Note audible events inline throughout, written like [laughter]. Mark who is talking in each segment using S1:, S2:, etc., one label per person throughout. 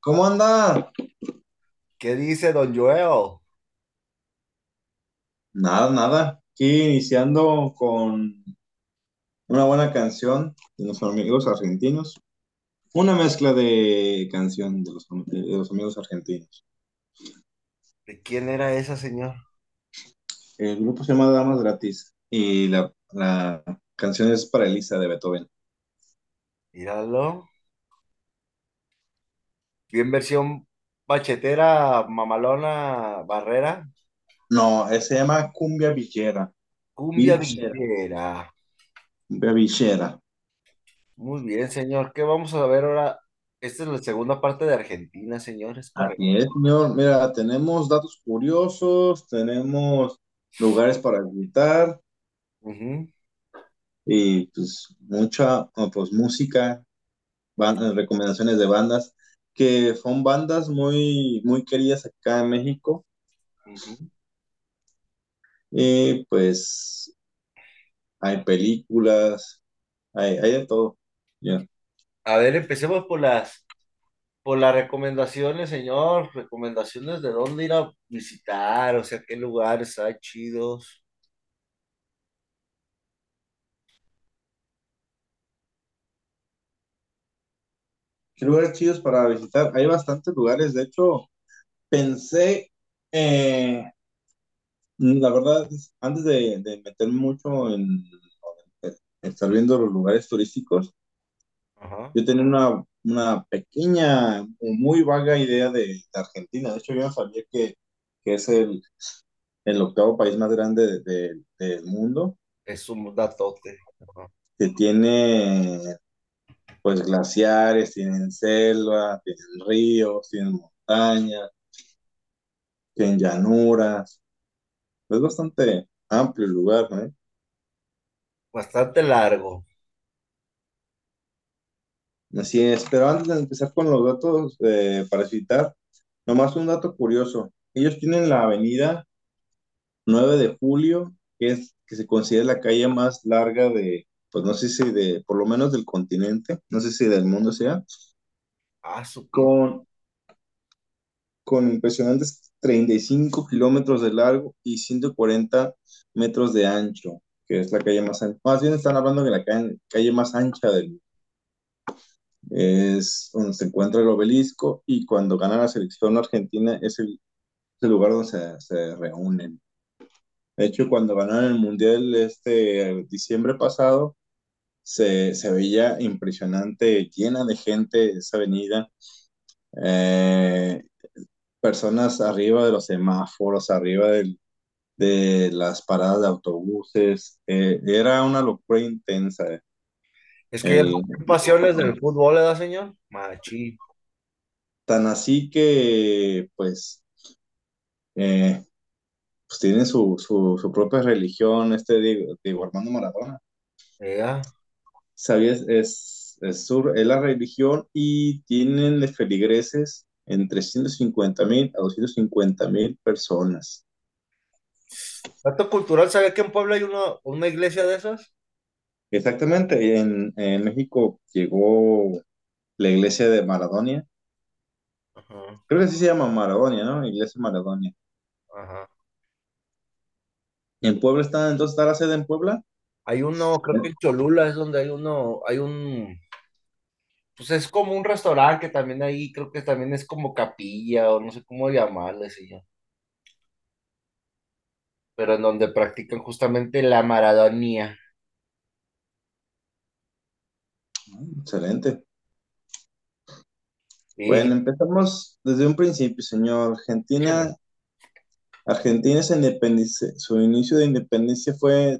S1: ¿Cómo anda?
S2: ¿qué dice Don Joel?
S1: Nada, nada. Aquí iniciando con una buena canción de los amigos argentinos. Una mezcla de canción de los, de los amigos argentinos.
S2: ¿De quién era esa, señor?
S1: El grupo se llama Damas Gratis y la, la canción es para Elisa de Beethoven.
S2: Míralo. Bien versión bachetera, mamalona, barrera.
S1: No, ese se llama Cumbia Villera.
S2: Cumbia
S1: Villera. Cumbia Villera.
S2: Muy bien, señor. ¿Qué vamos a ver ahora? Esta es la segunda parte de Argentina, señor. ¿Es correcto?
S1: Así es, señor. Mira, tenemos datos curiosos, tenemos lugares para visitar y pues mucha pues música, recomendaciones de bandas que son bandas muy muy queridas acá en México y pues hay películas, hay, hay de todo.
S2: A ver, empecemos por las, por las recomendaciones, señor. Recomendaciones de dónde ir a visitar, o sea, qué lugares hay chidos.
S1: ¿Qué lugares chidos para visitar? Hay bastantes lugares, de hecho pensé eh, la verdad antes de, de meterme mucho en, en estar viendo los lugares turísticos
S2: Ajá.
S1: Yo tenía una, una pequeña o muy vaga idea de, de Argentina. De hecho, yo no sabía que, que es el, el octavo país más grande de- de- del mundo,
S2: Es un datote. Ajá.
S1: que tiene pues glaciares, tienen selva, tienen ríos, tienen montañas, tienen llanuras. Es bastante amplio el lugar, ¿eh?
S2: Bastante largo.
S1: Así es, pero antes de empezar con los datos eh, para visitar, nomás un dato curioso. Ellos tienen la avenida 9 de julio, que es que se considera la calle más larga de, pues no sé si de, por lo menos del continente, no sé si del mundo sea,
S2: Ah, su
S1: con, con impresionantes 35 kilómetros de largo y 140 metros de ancho, que es la calle más ancha. Más bien están hablando de la calle, calle más ancha del mundo. Es donde se encuentra el obelisco y cuando gana la selección argentina es el, es el lugar donde se, se reúnen. De hecho, cuando ganaron el Mundial este diciembre pasado, se, se veía impresionante, llena de gente esa avenida, eh, personas arriba de los semáforos, arriba del- de las paradas de autobuses, eh, era una locura intensa.
S2: Es que
S1: El,
S2: pasiones del fútbol, ¿verdad, señor? Machi.
S1: tan así que, pues, eh, pues tienen su, su, su propia religión, este Diego, Diego Armando Maradona.
S2: Ea.
S1: ¿Sabías? Es, es, es la religión y tienen de feligreses entre 150 mil a 250 mil personas.
S2: Dato cultural, ¿sabía que en Puebla hay una, una iglesia de esas?
S1: Exactamente, en, en México llegó la iglesia de Maradonia.
S2: Ajá,
S1: Creo que así se llama Maradonia, ¿no? Iglesia Maradonia.
S2: ajá.
S1: ¿En Puebla está, entonces está la sede en Puebla?
S2: Hay uno, creo que en Cholula es donde hay uno, hay un, pues es como un restaurante que también ahí, creo que también es como capilla o no sé cómo llamarle, señor. Pero en donde practican justamente la Maradonía.
S1: Excelente.
S2: Sí,
S1: Bueno, empezamos desde un principio, señor. Argentina, Argentina se independice, su inicio de independencia fue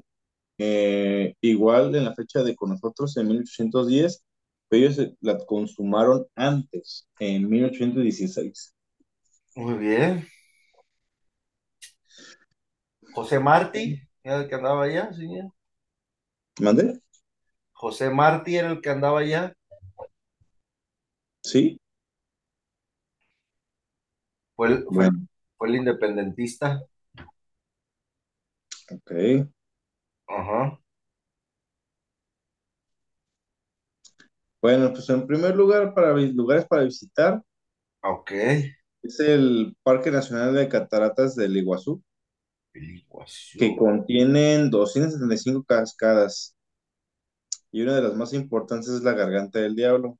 S1: eh, igual en la fecha de con nosotros en 1810, pero ellos eh, la consumaron antes, en 1816.
S2: muy bien. José Martí, era el que andaba allá, señor.
S1: ¿Mande?
S2: José Martí era el que andaba allá.
S1: Sí.
S2: Fue el, fue fue el independentista.
S1: ok.
S2: Ajá.
S1: Bueno, pues en primer lugar, para vi- lugares para visitar,
S2: Ok.
S1: es el Parque Nacional de Cataratas del Iguazú,
S2: El
S1: que
S2: Iguazú.
S1: contienen 275 cascadas y una de las más importantes es la Garganta del Diablo.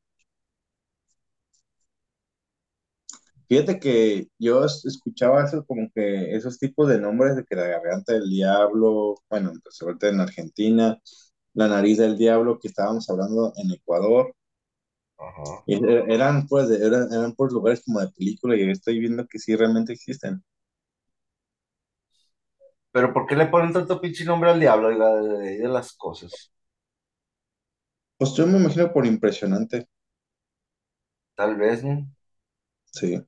S1: Fíjate que yo es- escuchaba eso como que esos tipos de nombres de que la Garganta del Diablo, bueno, pues ahorita en Argentina, la Nariz del Diablo, que estábamos hablando en Ecuador,
S2: Ajá.
S1: y er- eran pues, de- eran, eran pues lugares como de película y estoy viendo que sí realmente existen.
S2: Pero ¿por qué le ponen tanto pinche nombre al diablo, oiga, de, de- de las cosas?
S1: Pues yo me imagino por impresionante,
S2: Tal vez, ¿no?
S1: Sí.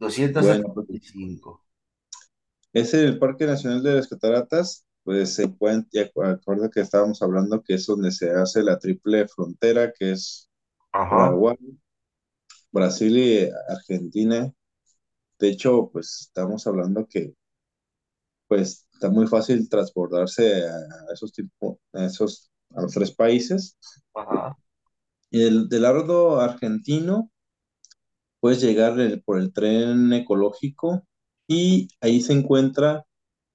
S2: doscientos
S1: Bueno,
S2: setenta
S1: pues
S2: y cinco
S1: es el Parque Nacional de las Cataratas, pues se encuentra, ya acu- acuerda que estábamos hablando que es donde se hace la triple frontera, que es
S2: Ajá.
S1: Paraguay, Brasil y Argentina. De hecho, pues estamos hablando que pues está muy fácil transportarse a esos tipos, a esos, a los tres países.
S2: Ajá.
S1: Y del, del lado argentino, puedes llegar el- por el tren ecológico y ahí se encuentra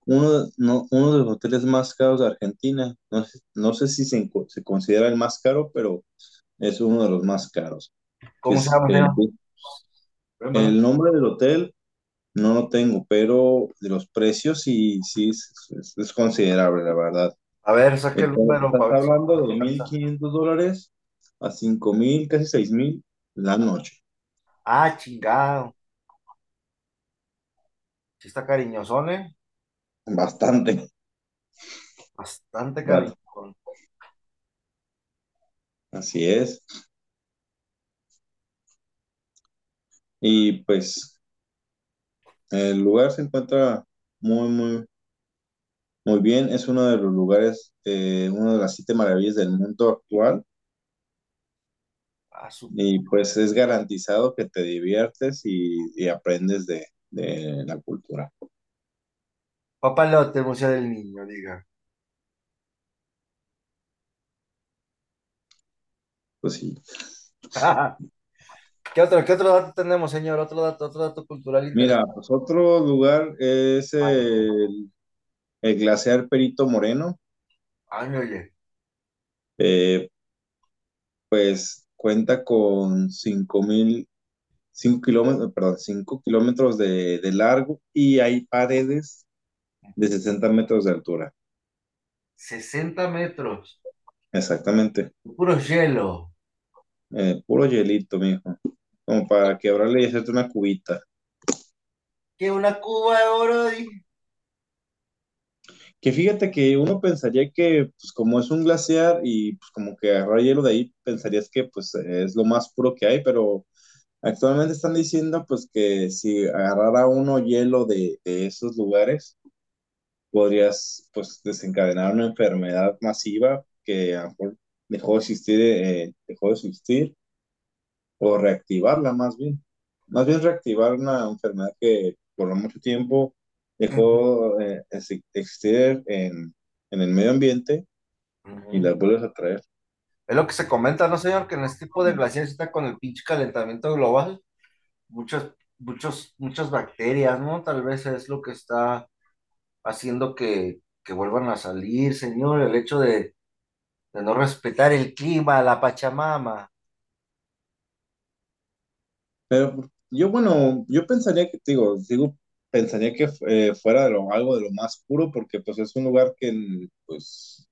S1: uno, no, uno de los hoteles más caros de Argentina. No sé, no sé si se, se considera el más caro, pero es uno de los más caros.
S2: ¿Cómo se
S1: Es?
S2: Vémoslo.
S1: el nombre del hotel no lo tengo, pero de los precios sí, sí es, es- es considerable, la verdad.
S2: A ver, saque el número
S1: estás hablando de mil
S2: alcanza.
S1: quinientos dólares a cinco mil, casi seis mil la noche.
S2: Ah, chingado. Sí está cariñosón, ¿eh?
S1: Bastante.
S2: Bastante
S1: Bast-
S2: cariñosón.
S1: Así es. Y pues el lugar se encuentra muy, muy, muy bien. Es uno de los lugares, eh, una de las siete maravillas del mundo actual.
S2: Ah,
S1: Y pues es garantizado que te diviertes y, y aprendes de, de la cultura.
S2: papalote, Museo del Niño, diga.
S1: Pues sí. [laughs]
S2: ¿Qué otro, qué otro dato tenemos, señor? Otro dato, otro dato cultural
S1: Mira, pues otro lugar es el, el glaciar Perito Moreno.
S2: ay, oye.
S1: Eh, pues cuenta con cinco mil, 5 kilómetros, perdón, 5 kilómetros de, de largo y hay paredes de 60 metros de altura.
S2: 60 metros.
S1: Exactamente.
S2: Puro hielo.
S1: Eh, puro hielito, mijo. Como para quebrarle y hacerte una cubita.
S2: ¿Qué una cuba de oro? di?
S1: Que fíjate que uno pensaría que, pues como es un glaciar y pues como que agarrar hielo de ahí, pensarías que pues es lo más puro que hay, pero actualmente están diciendo pues que si agarrara uno hielo de, esos lugares, podrías pues desencadenar una enfermedad masiva que dejó de existir, eh, dejó de existir o reactivarla más bien. Más bien reactivar una enfermedad que por mucho tiempo dejó eh, existir en, en el medio ambiente y
S2: ujú.
S1: la vuelves a traer.
S2: Es lo que se comenta, ¿no, señor? Que en este tipo de glaciares está con el pinche calentamiento global. Muchas, muchos, muchas bacterias, ¿no? Tal vez es lo que está haciendo que, que vuelvan a salir, señor. El hecho de, de no respetar el clima, la Pachamama.
S1: Pero yo, bueno, yo pensaría que, digo, digo, pensaría que eh, fuera de lo, algo de lo más puro porque pues es un lugar que pues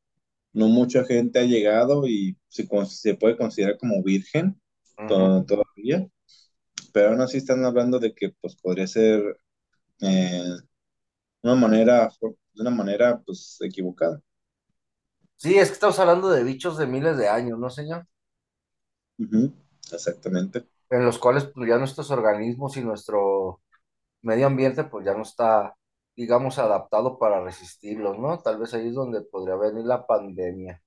S1: no mucha gente ha llegado y se, puede considerar como virgen to- todavía, pero aún así están hablando de que pues podría ser eh, una manera, de una manera pues equivocada.
S2: Sí, es que estamos hablando de bichos de miles de años, ¿no, señor?
S1: Ujú, exactamente.
S2: En los cuales pues, ya nuestros organismos y nuestro medio ambiente pues ya no está, digamos, adaptado para resistirlos, ¿no? Tal vez ahí es donde podría venir la pandemia.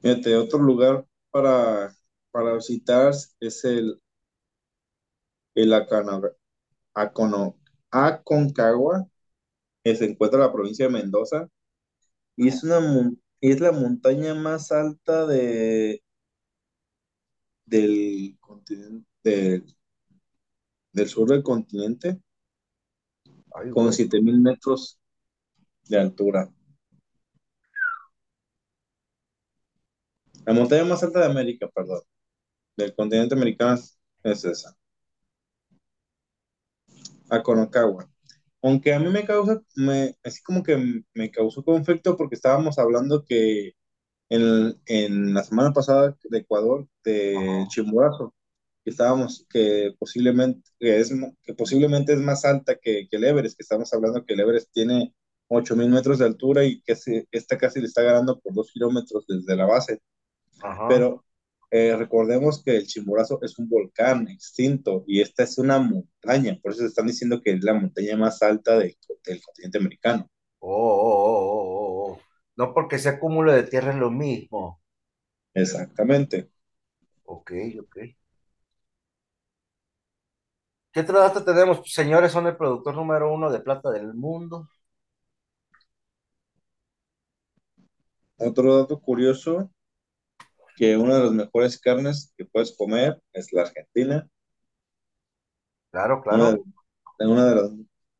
S1: Fíjate, otro lugar para, para visitar es el, el Acono- Aconcagua, eh, se encuentra en la provincia de Mendoza y es una es la montaña más alta de, del continente, del, del sur del continente,
S2: Ay,
S1: con
S2: güey.
S1: 7000 metros de altura. La montaña más alta de América, perdón, del continente americano es, es esa, Aconcagua. Aunque a mí me causa, me, así como que me causó conflicto porque estábamos hablando que en, en la semana pasada de Ecuador, de
S2: Ajá,
S1: Chimborazo, que estábamos, que posiblemente, que es, que posiblemente es más alta que, que el Everest, que estamos hablando que el Everest tiene 8000 metros de altura y que se, esta casi le está ganando por dos kilómetros desde la base.
S2: ajá.
S1: Pero eh, recordemos que el Chimborazo es un volcán extinto y esta es una montaña, por eso se están diciendo que es la montaña más alta de- del continente americano.
S2: Oh, oh, oh, oh, oh, oh. No porque sea cúmulo de tierra es lo mismo.
S1: Exactamente.
S2: Ok, ok. ¿Qué otro dato tenemos? Pues, señores, son el productor número uno de plata del mundo.
S1: Otro dato curioso, que una de las mejores carnes que puedes comer es la argentina.
S2: Claro,
S1: Una
S2: claro.
S1: de, una de las,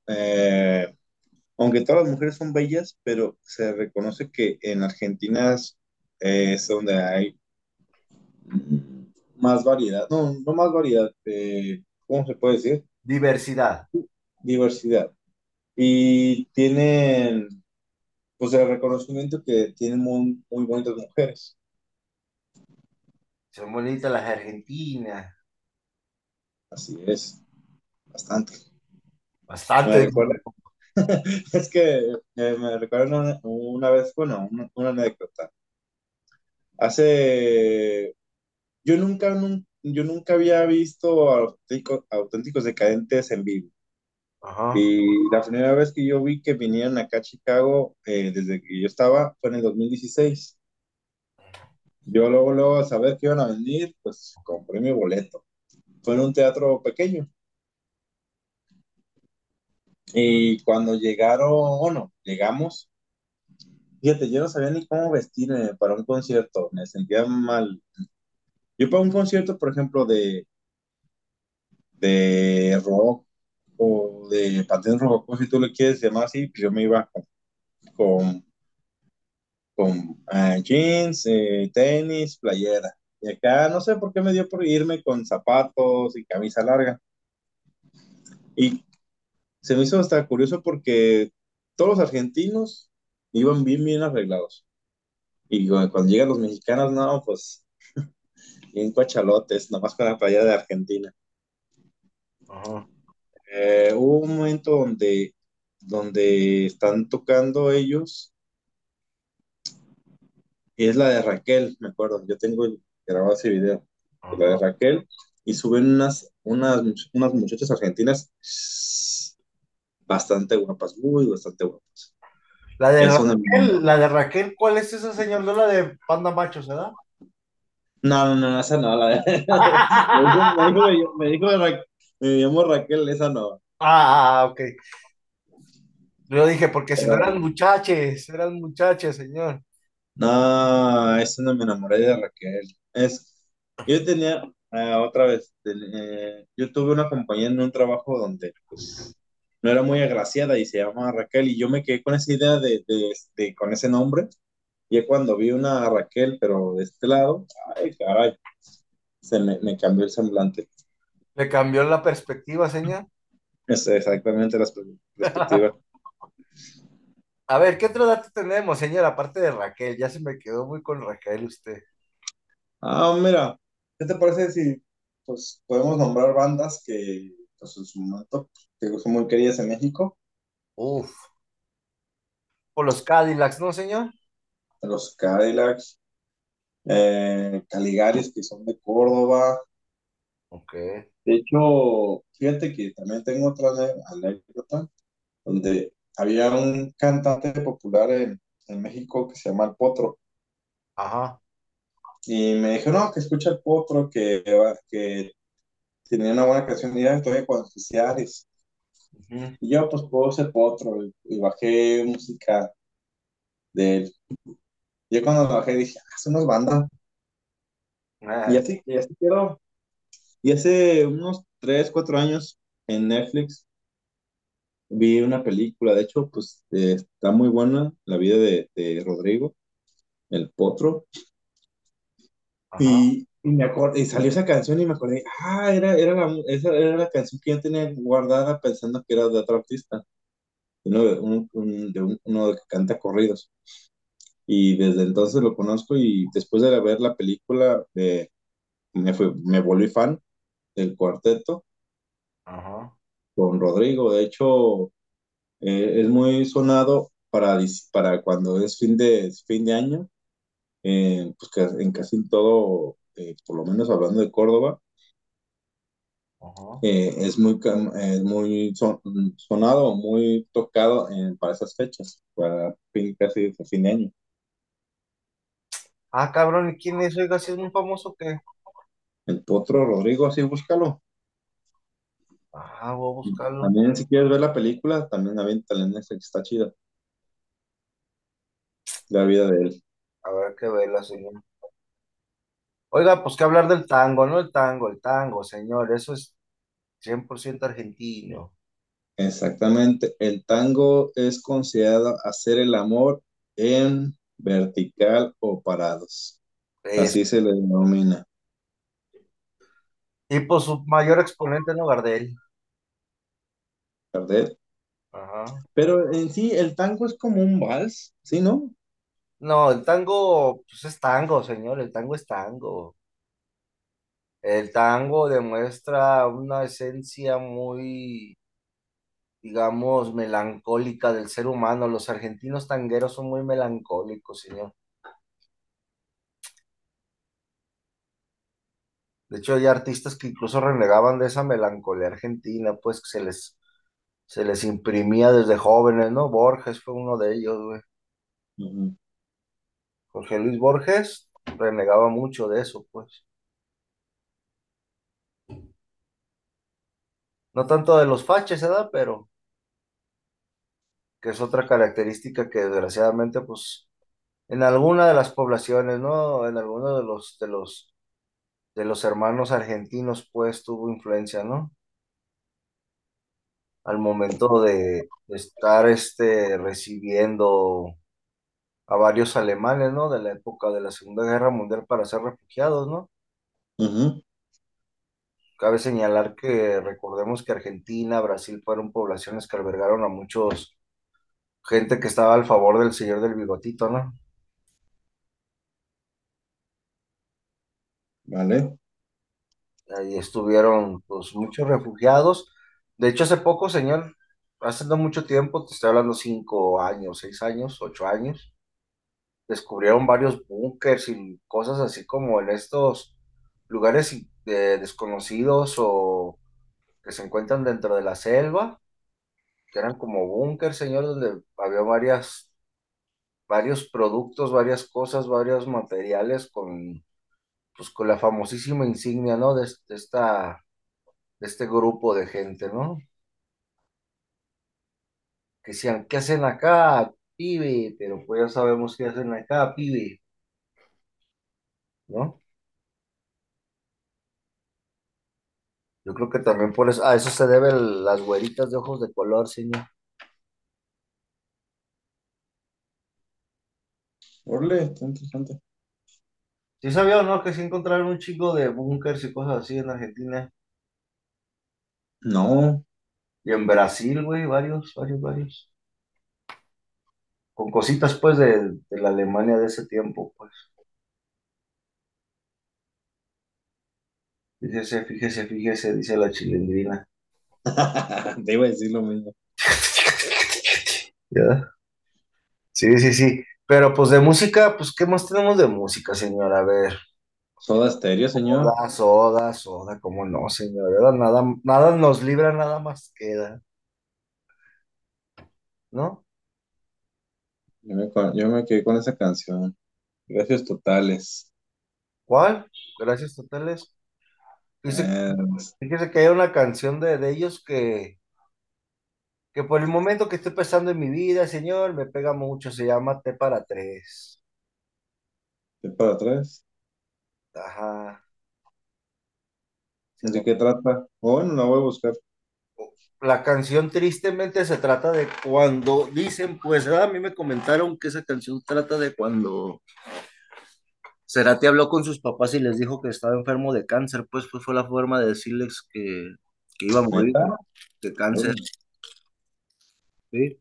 S1: eh, aunque todas las mujeres son bellas, pero se reconoce que en Argentina es, eh, es donde hay mm, más variedad, no, no más variedad, eh, ¿cómo se puede decir?
S2: Diversidad.
S1: Diversidad. Y tienen, pues, el reconocimiento que tienen muy, muy bonitas mujeres.
S2: Son bonitas las argentinas.
S1: Así es, bastante. Me
S2: Bastante.
S1: recuerda, [laughs] es que eh, me recuerdo una, una vez, bueno, una, una anécdota. Hace, yo nunca, nun- yo nunca había visto a auténticos, auténticos decadentes en vivo.
S2: Ajá,
S1: Y la primera vez que yo vi que vinieron acá a Chicago, eh, desde que yo estaba, fue en el 2016. Yo luego, luego, a saber que iban a venir, pues compré mi boleto. Fue en un teatro pequeño. Y cuando llegaron, bueno, llegamos, fíjate, yo no sabía ni cómo vestirme para un concierto, me sentía mal. Yo para un concierto, por ejemplo, de, de rock o de Panteón Rococó, si tú le quieres llamar así, pues yo me iba con, con, con, ah, jeans, eh, tenis, playera. Y acá no sé por qué me dio por irme con zapatos y camisa larga. Y se me hizo hasta curioso porque todos los argentinos iban bien, bien arreglados. Y cu- cuando llegan los mexicanos, no, pues [laughs] bien cuachalotes, nomás con la playa de Argentina.
S2: ajá,
S1: Eh, hubo un momento donde, donde están tocando ellos, y es la de Raquel, me acuerdo, yo tengo grabado ese video, de la de. Raquel, y suben unas, unas, unas muchachas argentinas bastante guapas, muy bastante guapas.
S2: La de Raquel, la de Raquel, ¿cuál es esa señor? No la de Panda Machos, ¿verdad?
S1: No, no, no, esa no, la de... [laughs] [laughs] Me dijo, me dijo, me dijo Ra- me llamo Raquel, esa no.
S2: Ah, ok. Yo dije, porque si no eran muchaches, eran muchachas, señor.
S1: no, esa no me enamoré de Raquel. Es, yo tenía, ah, otra vez, ten- eh, yo tuve una compañía en un trabajo donde, pues, no era muy agraciada y se llamaba Raquel y yo me quedé con esa idea de, de, de- con ese nombre. Y cuando vi una Raquel, pero de este lado, ay, caray, se me, me cambió el semblante.
S2: Le cambió la perspectiva, señor.
S1: Es exactamente la perspectiva. [laughs]
S2: A ver, ¿qué otro dato tenemos, señor? Aparte de Raquel, ya se me quedó muy con Raquel usted.
S1: Ah, mira, ¿qué te parece si pues, podemos nombrar bandas que pues, en su momento que son muy queridas en México?
S2: Uf, por los Cadillacs, ¿no, señor?
S1: Los Cadillacs, eh, Caligaris, que son de Córdoba.
S2: Ok,
S1: De hecho, fíjate que también tengo otra anécdota donde había un cantante popular en, en México que se llama El Potro.
S2: ajá.
S1: Y me dijo, no, que escucha El Potro, que, que tenía una buena canción. Y era todavía con Y yo pues puse Potro y, y bajé música de él. Y yo cuando lo bajé dije, ah, son unas bandas. Y
S2: Ah,
S1: así, y así quedó. Y hace unos 3 4 años en Netflix vi una película, de hecho, pues eh, está muy buena, la vida de, de Rodrigo, el Potro.
S2: ajá,
S1: Y, y me acordé, y salió esa canción y me acordé, ah, era, era la, esa era la canción que yo tenía guardada pensando que era de otro artista, uno de, un, un- de un- uno que canta corridos. Y desde entonces lo conozco y después de ver la película eh, me, fui- me volví fan del cuarteto
S2: ajá,
S1: con Rodrigo. De hecho, eh, es muy sonado para, para cuando es fin de, fin de año, eh, pues en casi todo, eh, por lo menos hablando de Córdoba eh, es muy, es muy son- sonado, muy tocado en- para esas fechas, para fin, casi de fin de año.
S2: Ah, cabrón, ¿y quién es? Oiga, si es muy famoso que.
S1: El Potro Rodrigo, así búscalo.
S2: Ah, voy a buscarlo.
S1: También si quieres ver la película, también aviéntala en Netflix, está chida, la vida de él.
S2: A ver qué vela, señor. Oiga, pues que hablar del tango, ¿no? El tango, el tango, señor. Eso es 100% argentino.
S1: Exactamente, el tango es considerado hacer el amor en vertical o parados,
S2: Es,
S1: así se le denomina.
S2: y pues su mayor exponente, ¿no? Gardel.
S1: ¿verdad?
S2: Ajá.
S1: Pero en sí, el tango es como un vals, ¿sí, no?
S2: No, el tango, pues es tango, señor. El tango es tango. El tango demuestra una esencia muy, digamos, melancólica del ser humano. Los argentinos tangueros son muy melancólicos, señor. De hecho, hay artistas que incluso renegaban de esa melancolía argentina, pues que se les, se les imprimía desde jóvenes, ¿no? Borges fue uno de ellos, güey. Jorge Luis Borges renegaba mucho de eso, pues. No tanto de los faches, ¿verdad? Pero que es otra característica que desgraciadamente, pues, en alguna de las poblaciones, ¿no? En alguno de los, de los, de los hermanos argentinos, pues, tuvo influencia, ¿no? Al momento de estar, este, recibiendo a varios alemanes, ¿no? De la época de la Segunda Guerra Mundial para ser refugiados, ¿no?
S1: Ujú.
S2: Cabe señalar que recordemos que Argentina, Brasil fueron poblaciones que albergaron a muchos gente que estaba al favor del señor del bigotito, ¿no?
S1: ¿Vale?
S2: Ahí estuvieron, pues, muchos refugiados. De hecho, hace poco, señor, hace no mucho tiempo, te estoy hablando cinco años, seis años, ocho años, descubrieron varios búnkers y cosas así como en estos lugares desconocidos o que se encuentran dentro de la selva, que eran como búnkers, señor, donde había varias, varios productos, varias cosas, varios materiales con, pues, con la famosísima insignia, ¿no? De, de esta, de este grupo de gente, ¿no? Que decían, ¿qué hacen acá, pibe? Pero pues ya sabemos qué hacen acá, pibe, ¿no? Yo creo que también por eso, a eso se deben las güeritas de ojos de color, señor.
S1: Orle, está interesante.
S2: Sí sabía o no que sí encontraron un chico de búnkers y cosas así en Argentina
S1: No,
S2: y en Brasil, güey, varios, varios, varios. Con cositas, pues, de, de la Alemania de ese tiempo, pues. Fíjese, fíjese, fíjese, dice la chilindrina. [laughs]
S1: te iba a decir lo mismo. [laughs]
S2: ¿Ya? Sí, sí, sí. Pero pues de música, pues, ¿qué más tenemos de música, señor? A ver.
S1: Soda Stereo, señor.
S2: Soda, soda, soda, ¿cómo no, señor? Nada, nada nos libra, nada más queda, ¿no?
S1: Yo me, co- yo me quedé con esa canción. Gracias totales.
S2: ¿Cuál? Gracias totales. Dice,
S1: Eh,
S2: fíjese que hay una canción de, de ellos que, que por el momento que estoy pasando en mi vida, señor, me pega mucho, se llama T para tres.
S1: ¿De para atrás?
S2: Ajá. Se
S1: ¿De qué trata? Bueno, la voy a buscar.
S2: La canción tristemente se trata de cuando dicen, pues a mí me comentaron que esa canción trata de cuando Cerati habló con sus papás y les dijo que estaba enfermo de cáncer, pues, pues fue la forma de decirles que, que iba a morir de cáncer, ¿sí?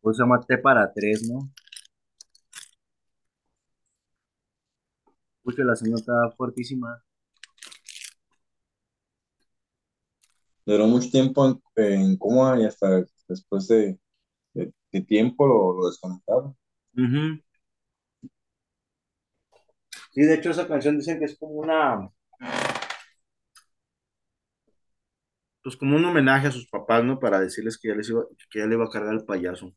S2: Pues se llama T para tres, ¿no? Porque la señora está fuertísima.
S1: Duró mucho tiempo en, en coma y hasta después de, de- de tiempo lo, lo desconectaron.
S2: Ujú. Sí, de hecho esa canción dicen que es como una, pues como un homenaje a sus papás, ¿no? Para decirles que ya les iba, que ya le iba a cargar el payaso.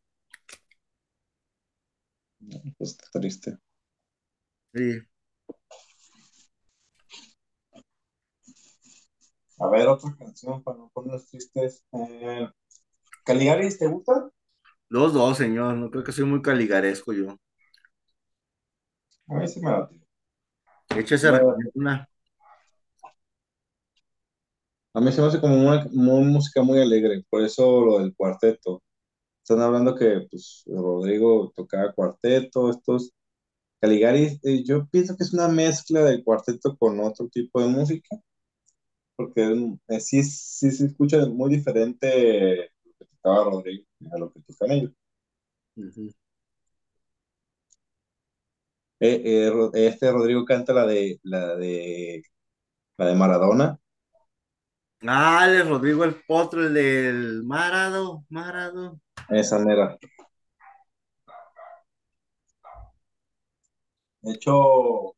S1: Pues está triste.
S2: Sí.
S1: A ver, otra canción para no ponernos tristes. Eh, ¿Caligaris te gusta?
S2: Los dos, señor, no creo que soy muy caligaresco yo.
S1: A mí sí me la
S2: Échese a una.
S1: A mí se me hace como una, muy- música muy alegre, por eso lo del cuarteto. Están hablando que pues, Rodrigo tocaba cuarteto, estos Caligaris, eh, yo pienso que es una mezcla del cuarteto con otro tipo de música, porque eh, sí, sí se escucha muy diferente lo que tocaba Rodrigo a lo que tocan ellos. Eh, eh, Ro- este Rodrigo canta la de la de la de Maradona,
S2: Ah, el Rodrigo el Potro, el del Marado, Marado.
S1: esa mera. De hecho,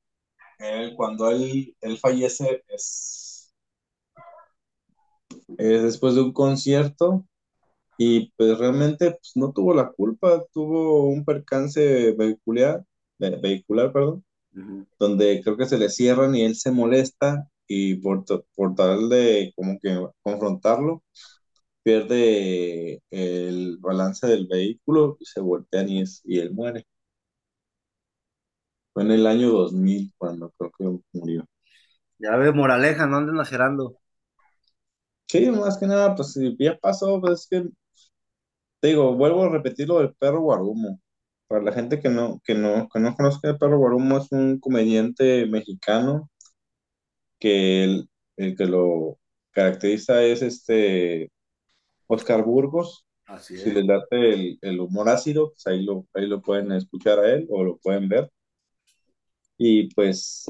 S1: él, cuando él, él fallece es, es después de un concierto y pues realmente pues, no tuvo la culpa, tuvo un percance vehicular, ve- vehicular, perdón, donde creo que se le cierran y él se molesta y por, por tal de como que confrontarlo, pierde el balance del vehículo y se voltean y, es, y él muere. Fue en el año 2000 cuando creo que murió.
S2: Ya ve, moraleja, no anden ajerando.
S1: Sí, más que nada, pues si ya pasó, pues es que, te digo, vuelvo a repetir lo del perro Guarumo. Para la gente que no, que no, que no conozca el perro Guarumo, es un comediante mexicano que el, el que lo caracteriza es este Oscar Burgos.
S2: Así
S1: Si
S2: es.
S1: les late el, el humor ácido, pues ahí lo, ahí lo pueden escuchar a él o lo pueden ver. Y pues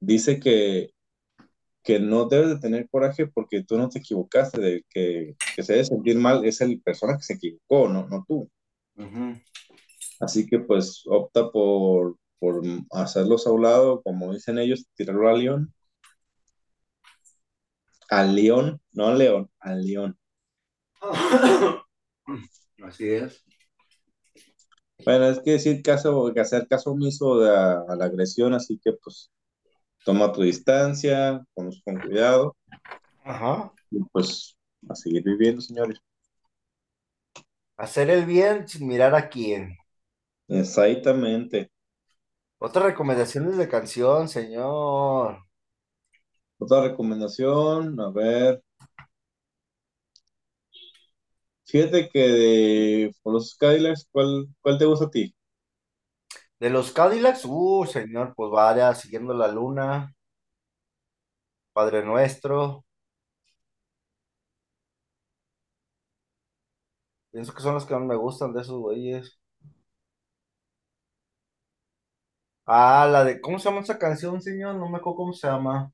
S1: dice que, que no debes de tener coraje porque tú no te equivocaste, de que, que se debe sentir mal es el persona que se equivocó, no, no tú. Así que pues opta por, por hacerlos a un lado, como dicen ellos, tirarlo al león. Al león, no al león, al león. [coughs]
S2: Así es.
S1: Bueno, es que decir caso, que hacer caso omiso de a, a la agresión, así que pues toma tu distancia, con, con cuidado,
S2: Ajá.
S1: y pues a seguir viviendo, señores.
S2: Hacer el bien sin mirar a quién.
S1: Exactamente.
S2: Otras recomendaciones de canción, señor.
S1: Otra recomendación, a ver. Fíjate que de por los Cadillacs, ¿cuál, cuál te gusta a ti?
S2: De los Cadillacs, uh, señor, pues varias, siguiendo la luna, Padre Nuestro. Pienso que son los que más me gustan de esos güeyes. Ah, la de, ¿cómo se llama esa canción, señor? No me acuerdo cómo se llama.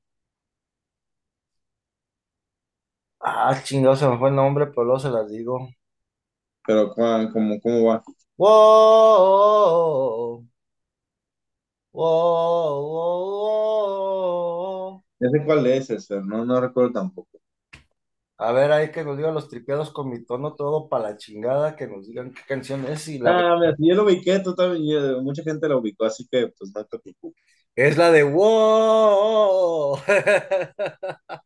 S2: Ah, chingado, se me fue el nombre, pero luego se las digo.
S1: Pero ¿cuál- cómo, cómo va?
S2: Wow, wow, wow.
S1: Ya sé cuál es ese, no, no recuerdo tampoco.
S2: A ver, ahí que nos digan los tripeados con mi tono todo para la chingada, que nos digan qué canción es y la
S1: Ah, mira, si yo lo ubiqué, tú también, mucha gente lo ubicó, así que pues no te preocupes.
S2: es la de wow. [laughs]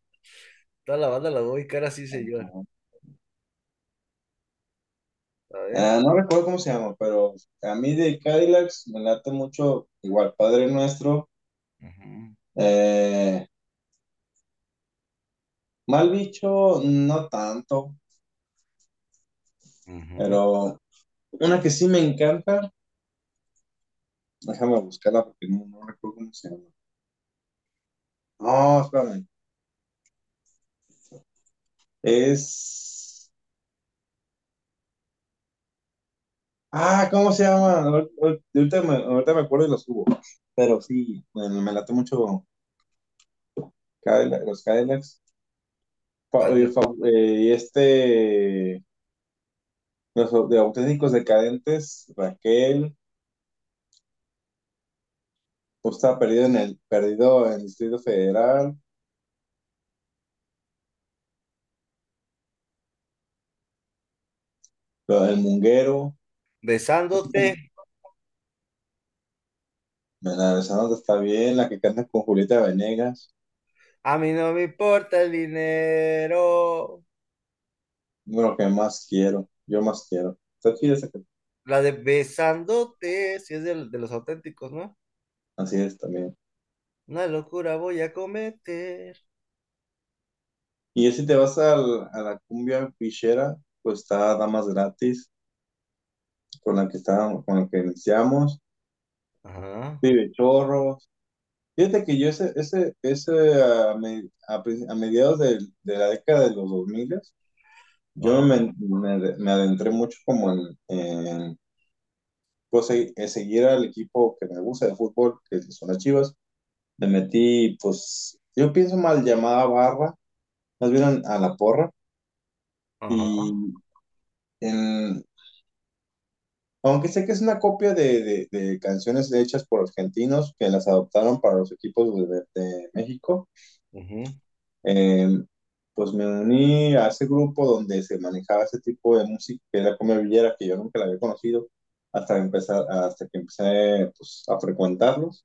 S2: Toda la banda la voy cara sí, señor.
S1: Ah, no recuerdo cómo se llama, pero a mí de Cadillacs me late mucho, igual Padre Nuestro, eh, Mal Bicho, no tanto, pero una que sí me encanta, déjame buscarla porque no, no recuerdo cómo se llama. No, espérame, es... Ah, ¿cómo se llama? Ahor- ahor- Ahorita me, ahorita me acuerdo y lo subo, pero sí, me, me late mucho Cadillac- los Cadillacs. Eh, y este... Los de auténticos decadentes, Raquel, pues estaba perdido en el, perdido en el Distrito Federal, lo del Munguero,
S2: Besándote,
S1: la de Santos está bien, la que canta con Julieta Venegas,
S2: a mí no me importa el dinero.
S1: lo que más quiero, yo más quiero. Está chida esa que-
S2: La de besándote, si es de, de los auténticos, ¿no?
S1: así es también.
S2: Una locura voy a cometer.
S1: Y si te vas al- a la cumbia fichera, pues está Damas Gratis, con la que estábamos, con la que iniciamos,
S2: Ajá,
S1: Pibe Chorros. Fíjate que yo ese, ese, ese a, me- a pri- a mediados del- de, la década de los 2000 Yo me, me, me adentré mucho como en, en, pues, seguir al equipo que me gusta de fútbol, que son las Chivas. Me metí, pues, yo pienso mal llamada barra, más bien a la porra.
S2: ajá,
S1: Y en, aunque sé que es una copia de, de, de canciones hechas por argentinos que las adoptaron para los equipos de, de México,
S2: ujú.
S1: eh, pues me uní a ese grupo donde se manejaba ese tipo de música, que era como villera, que yo nunca la había conocido, hasta, empezar, hasta que empecé pues, a frecuentarlos.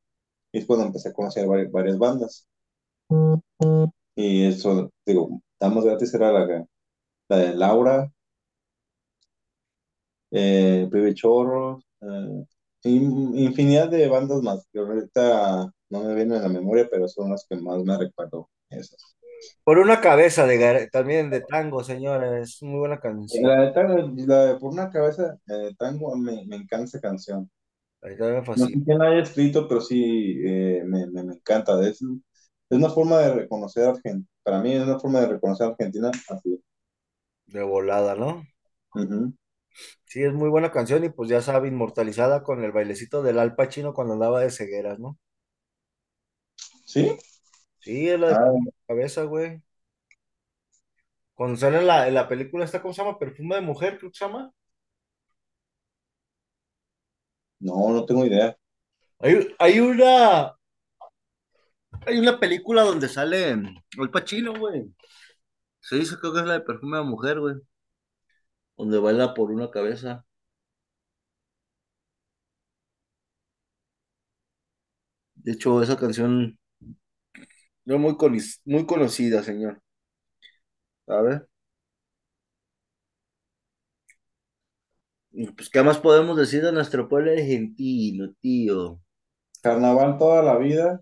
S1: Y es cuando empecé a conocer varias, varias bandas. Y eso, digo, Damos Gratis era la, la de Laura, eh, Chorros, eh, in- infinidad de bandas más, que ahorita no me vienen a la memoria, pero son las que más me recuerdo. Esas.
S2: Por una cabeza de también de tango, señora, es muy buena canción.
S1: La de, tango, la de Por una cabeza de tango, me, me encanta esa canción.
S2: Me
S1: No sé quién la haya escrito, pero sí eh, me, me, me encanta. Es, es una forma de reconocer a Argentina. Para mí es una forma de reconocer a Argentina así.
S2: de volada, ¿no?
S1: Ujú.
S2: Sí, es muy buena canción y pues ya sabe, inmortalizada con el bailecito del Al Pacino cuando andaba de cegueras, ¿no?
S1: ¿Sí?
S2: Sí, es la de
S1: Ah,
S2: cabeza, güey. Cuando sale en la, en la película esta, ¿cómo se llama? Perfume de mujer, creo que se llama.
S1: no, no tengo idea.
S2: Hay, hay una, hay una película donde sale Al Pacino, güey. Se dice creo que es la de Perfume de mujer, güey. Donde baila por una cabeza. De hecho, esa canción no muy, muy conocida, señor. ¿Sabes? Y, Pues, ¿qué más podemos decir de nuestro pueblo argentino, tío?
S1: Carnaval toda la vida.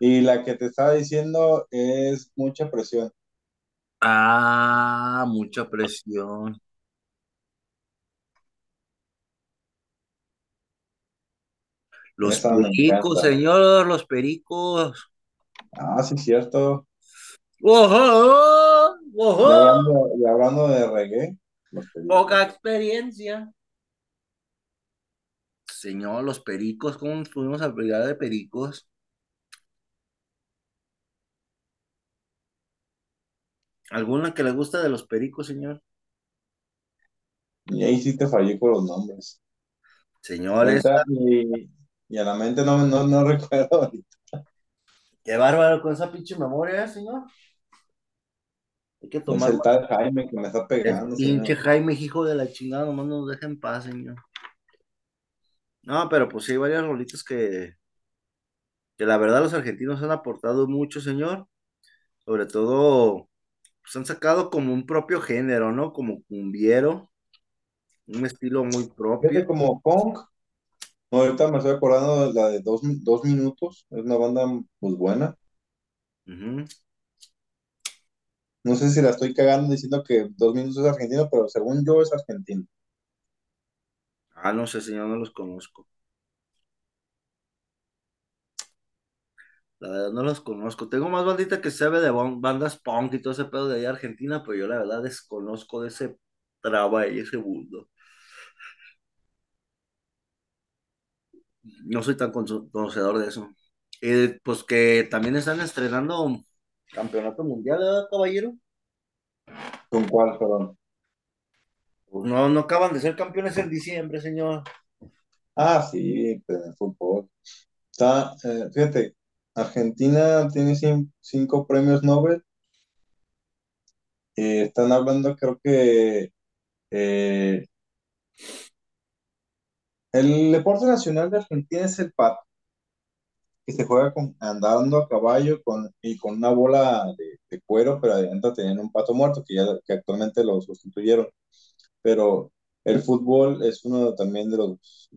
S1: Y la que te estaba diciendo es mucha presión.
S2: Ah, mucha presión. Los pericos, señor, los pericos.
S1: Ah, sí, cierto.
S2: ¡Ojo!
S1: Y
S2: ¡Ojo!
S1: hablando, y hablando de reggae, los
S2: Poca
S1: pericos.
S2: experiencia. Señor, los pericos, ¿cómo fuimos a pelear de pericos? ¿Alguna que le gusta de los pericos, señor?
S1: Y ahí sí te fallé con los nombres.
S2: Señores,
S1: y, y a la mente no, no, no [laughs] recuerdo ahorita.
S2: qué bárbaro con esa pinche memoria, ¿eh, señor. Hay que
S1: Es
S2: tomar
S1: el
S2: más.
S1: tal Jaime que me está
S2: El
S1: pegando,
S2: pinche
S1: señor.
S2: Jaime, hijo de la chingada, nomás nos deja en paz, señor. No, pero pues sí hay varias rolitas que, que la verdad los argentinos han aportado mucho, señor. Sobre todo, pues han sacado como un propio género, ¿no? Como cumbiero, un estilo muy propio.
S1: Fíjate como punk, no, ahorita me estoy acordando de la de dos, dos minutos, es una banda pues buena. No sé si la estoy cagando diciendo que dos minutos es argentino, pero según yo es argentino.
S2: Ah, no sé, señor, no los conozco. La verdad no los conozco. Tengo más bandita que sabe de bandas punk y todo ese pedo de allá Argentina, pero yo la verdad desconozco de ese traba y ese mundo. No soy tan cono- conocedor de eso. Eh, pues que también están estrenando campeonato mundial, ¿verdad, caballero?
S1: ¿Con cuál, perdón?
S2: Pues no, no acaban de ser campeones en diciembre, señor.
S1: Ah, sí, pero en fútbol. Está, eh, fíjate, Argentina tiene cin- cinco premios Nobel. eh, están hablando, creo que eh, el deporte nacional de Argentina es el pato, que se juega con, andando a caballo con, y con una bola de, cuero, pero adentro tenían un pato muerto, que, ya, que actualmente lo sustituyeron. Pero el fútbol es uno también de los,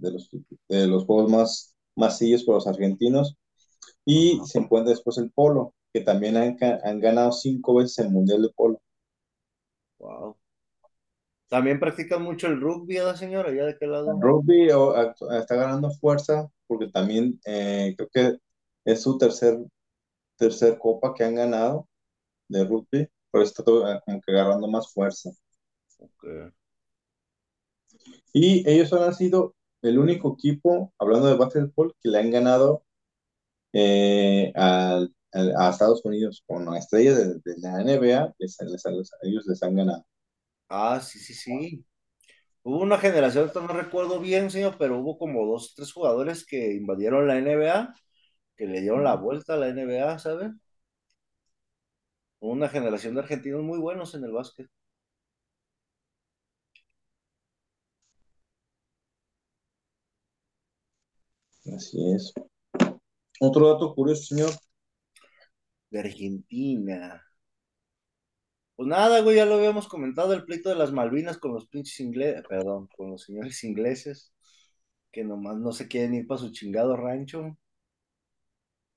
S1: de los, de los juegos más masivos por los argentinos. Y se encuentra después el polo, que también han, han ganado cinco veces el Mundial de Polo.
S2: Wow. También practican mucho el rugby, ¿verdad, señor? ¿Allá de qué
S1: El
S2: lado?
S1: rugby o- está ganando fuerza porque también eh, creo que es su tercer, tercer copa que han ganado de rugby, pero está todo, eh, como que agarrando más fuerza.
S2: Ok.
S1: Y ellos han sido el único equipo, hablando de básquetbol, que le han ganado eh, a Estados Unidos con la estrella de, de la NBA, les- les- les- ellos les han ganado.
S2: Ah, sí, sí, sí. Hubo una generación, no recuerdo bien, señor, pero hubo como dos, tres jugadores que invadieron la NBA, que le dieron la vuelta a la NBA, ¿sabes? Hubo una generación de argentinos muy buenos en el básquet.
S1: Así es. Otro dato curioso, señor.
S2: De Argentina. Pues nada, güey, ya lo habíamos comentado, el pleito de las Malvinas con los pinches ingleses, perdón, con los señores ingleses, que nomás no se quieren ir para su chingado rancho,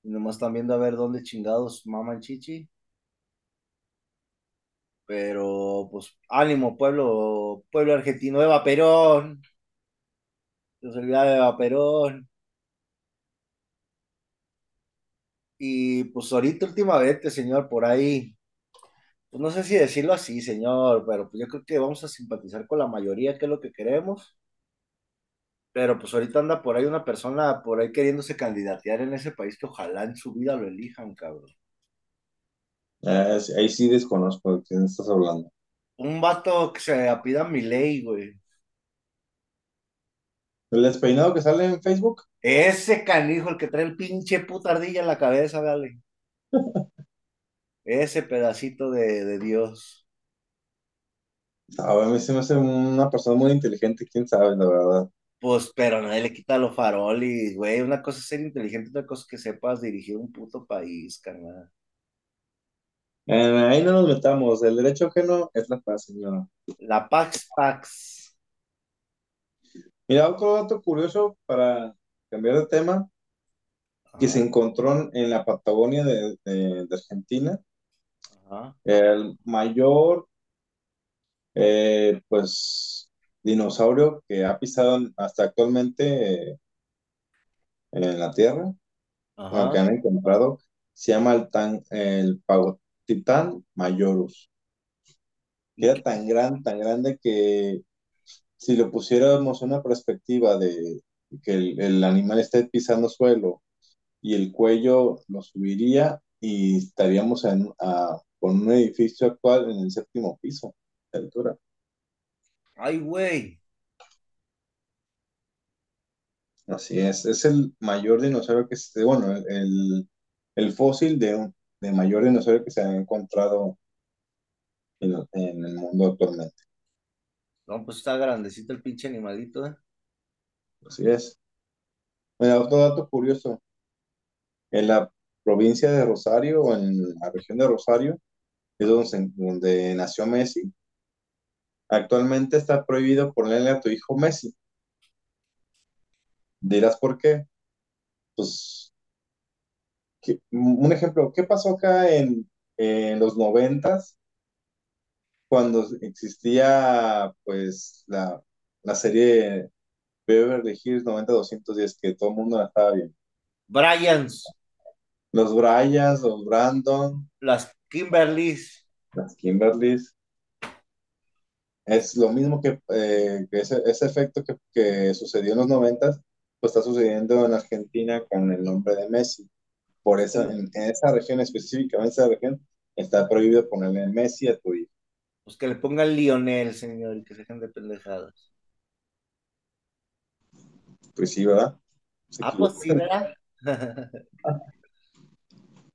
S2: y nomás están viendo a ver dónde chingados maman chichi. Pero, pues, ánimo, pueblo, pueblo argentino, Eva Perón, se olvida de Eva Perón. Y pues ahorita últimamente, señor, por ahí, pues no sé si decirlo así, señor, pero pues yo creo que vamos a simpatizar con la mayoría, que es lo que queremos. Pero pues ahorita anda por ahí una persona por ahí queriéndose candidatear en ese país que ojalá en su vida lo elijan, cabrón.
S1: Ah, ahí sí desconozco de quién estás hablando.
S2: Un vato que se apida Milei, güey.
S1: ¿El despeinado que sale en Facebook?
S2: Ese canijo, el que trae el pinche puta ardilla en la cabeza, dale. [laughs] Ese pedacito de, de Dios.
S1: A ver, a mí se me hace una persona muy inteligente, quién sabe, la verdad.
S2: Pues, pero nadie le quita lo farol y, güey, una cosa es ser inteligente, otra cosa es que sepas dirigir un puto país, carnal.
S1: Eh, ahí no nos metamos. El derecho ajeno es la paz, señora.
S2: La Pax Pax.
S1: Mira, otro dato curioso para cambiar de tema, que se encontró en, la Patagonia de, de- de Argentina.
S2: ajá,
S1: El mayor, eh, pues, dinosaurio que ha pisado hasta actualmente eh, en la Tierra, que han encontrado, se llama el, tan, el Pagotitán Mayorus. que
S2: ¿Y
S1: era tan grande, tan grande que si lo pusiéramos una perspectiva de que el, el animal esté pisando suelo y el cuello lo subiría y estaríamos en, a- con un edificio actual en el séptimo piso de altura.
S2: Ay, güey.
S1: Así es, es el mayor dinosaurio que se, bueno, el, el, fósil de, un- de mayor dinosaurio que se ha encontrado en, en el mundo actualmente.
S2: No, pues está grandecito el pinche animalito, ¿eh?
S1: Así es. Mira, otro dato curioso. En la provincia de Rosario o en la región de Rosario, es donde, nació Messi. Actualmente está prohibido ponerle a tu hijo Messi. Dirás por qué. Pues, ¿qué- un ejemplo, ¿qué pasó acá en, en los noventas cuando existía pues la, la serie Beverly Hills 90210 que todo el mundo la estaba viendo?
S2: Bryans,
S1: Los Bryans, los Brandon,
S2: las Kimberlys,
S1: las Kimberlys, es lo mismo que, eh, que ese, ese efecto que, que sucedió en los noventas, pues está sucediendo en Argentina con el nombre de Messi. Por eso, en, en esa región específicamente, esa región, está prohibido ponerle Messi a tu hijo.
S2: Pues que le pongan Lionel, señor, y que se dejen de pendejadas.
S1: Pues sí, ¿verdad? Se
S2: Ah, pues sí. ¿verdad? [laughs]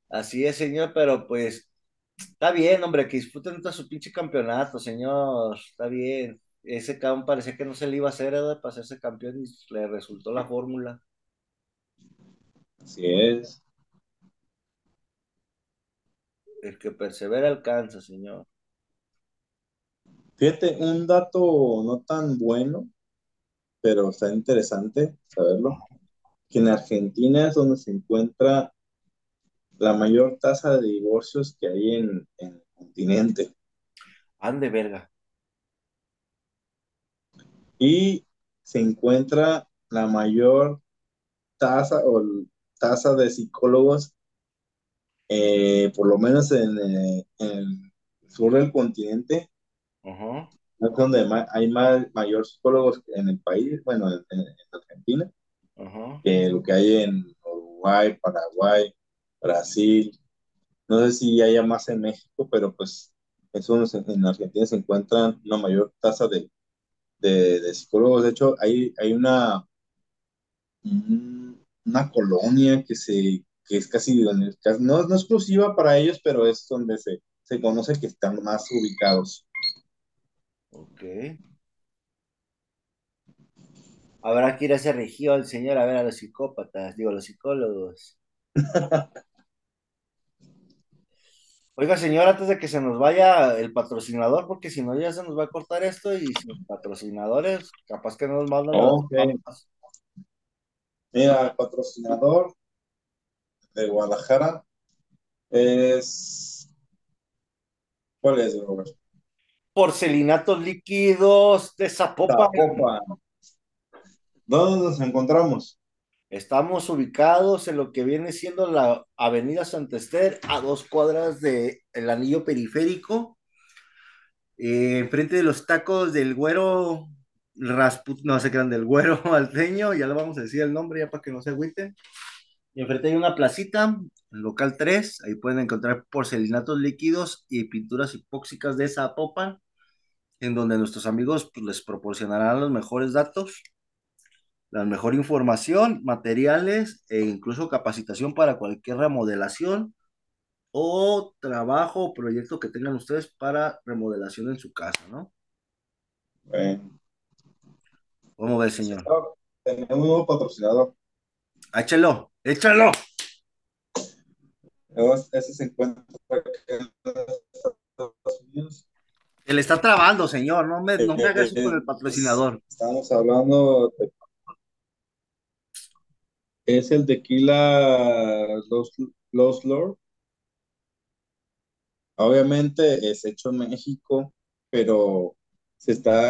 S2: Así es, señor, pero pues está bien, hombre, que disfruten todo su pinche campeonato, señor. Está bien. Ese cabrón parecía que no se le iba a hacer, ¿verdad? Para hacerse campeón y le resultó la fórmula.
S1: Así es.
S2: El que persevera alcanza, señor.
S1: Fíjate, un dato no tan bueno, pero está interesante saberlo, que en Argentina es donde se encuentra la mayor tasa de divorcios que hay en, en el continente.
S2: Ande verga.
S1: Y se encuentra la mayor tasa o tasa de psicólogos, eh, por lo menos en, eh, en el sur del continente,
S2: Ajá,
S1: es donde hay más, mayor psicólogos en el país, bueno, en, en- en Argentina, que lo que hay en Uruguay, Paraguay, Brasil. No sé si haya más en México, pero pues eso en en Argentina se encuentran una mayor tasa de, de, de psicólogos. De hecho, hay, hay una, un- una colonia que, se, que es casi- no, no exclusiva para ellos, pero es donde se, se conoce que están más ubicados.
S2: Ok. Habrá que ir a esa región, señor, a ver a los psicópatas, digo, a los psicólogos. [laughs] Oiga, señor, antes de que se nos vaya el patrocinador, porque si no ya se nos va a cortar esto y sin patrocinadores, capaz que no nos mandan a las
S1: Ok,
S2: papas.
S1: mira, el patrocinador de Guadalajara es... ¿Cuál es, Robert?
S2: Porcelinatos líquidos de Zapopan.
S1: Zapopan. ¿Dónde nos encontramos?
S2: Estamos ubicados en lo que viene siendo la Avenida Santa Esther, a dos cuadras del anillo periférico, eh, enfrente de los tacos del güero Rasput, no se crean, del güero [laughs] alteño, ya le vamos a decir el nombre ya para que no se agüiten. Y enfrente hay una placita, el local 3, ahí pueden encontrar porcelinatos líquidos y pinturas hipóxicas de Zapopan, en donde nuestros amigos pues, les proporcionarán los mejores datos la mejor información, materiales e incluso capacitación para cualquier remodelación o trabajo o proyecto que tengan ustedes para remodelación en su casa, ¿no?
S1: Bueno,
S2: ¿Cómo ve, señor?
S1: tenemos un nuevo patrocinador.
S2: Échelo, échalo.
S1: Ese se encuentra en Estados Unidos.
S2: Se le está trabando, señor. No me, no me haga eso con el patrocinador.
S1: Estamos hablando de- es el tequila Los, Los Lord. Obviamente es hecho en México, pero se está